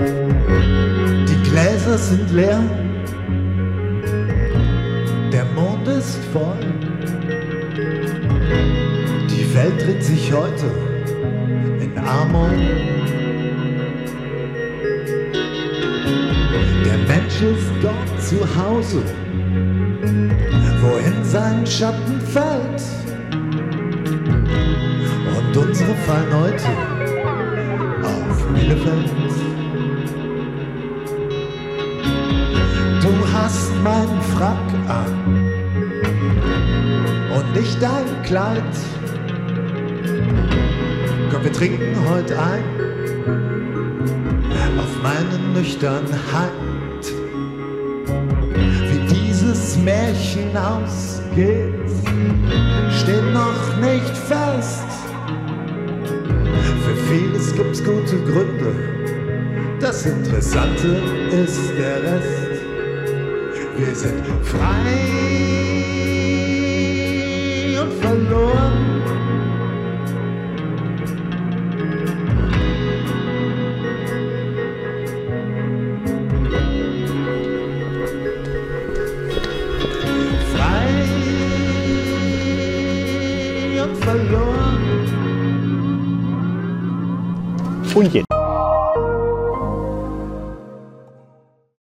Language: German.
Die Gläser sind leer, der Mond ist voll. Die Welt dreht sich heute in Amor. Der Mensch ist dort zu Hause, wohin sein Schatten fällt. Und unsere fallen heute auf Bielefeld. Hast meinen Frack an und nicht dein Kleid. Komm, wir trinken heute ein auf meine Nüchternheit. Wie dieses Märchen ausgeht, steht noch nicht fest. Für vieles gibt's gute Gründe. Das Interessante ist der Rest. Wir sind frei und verloren. Frei und jetzt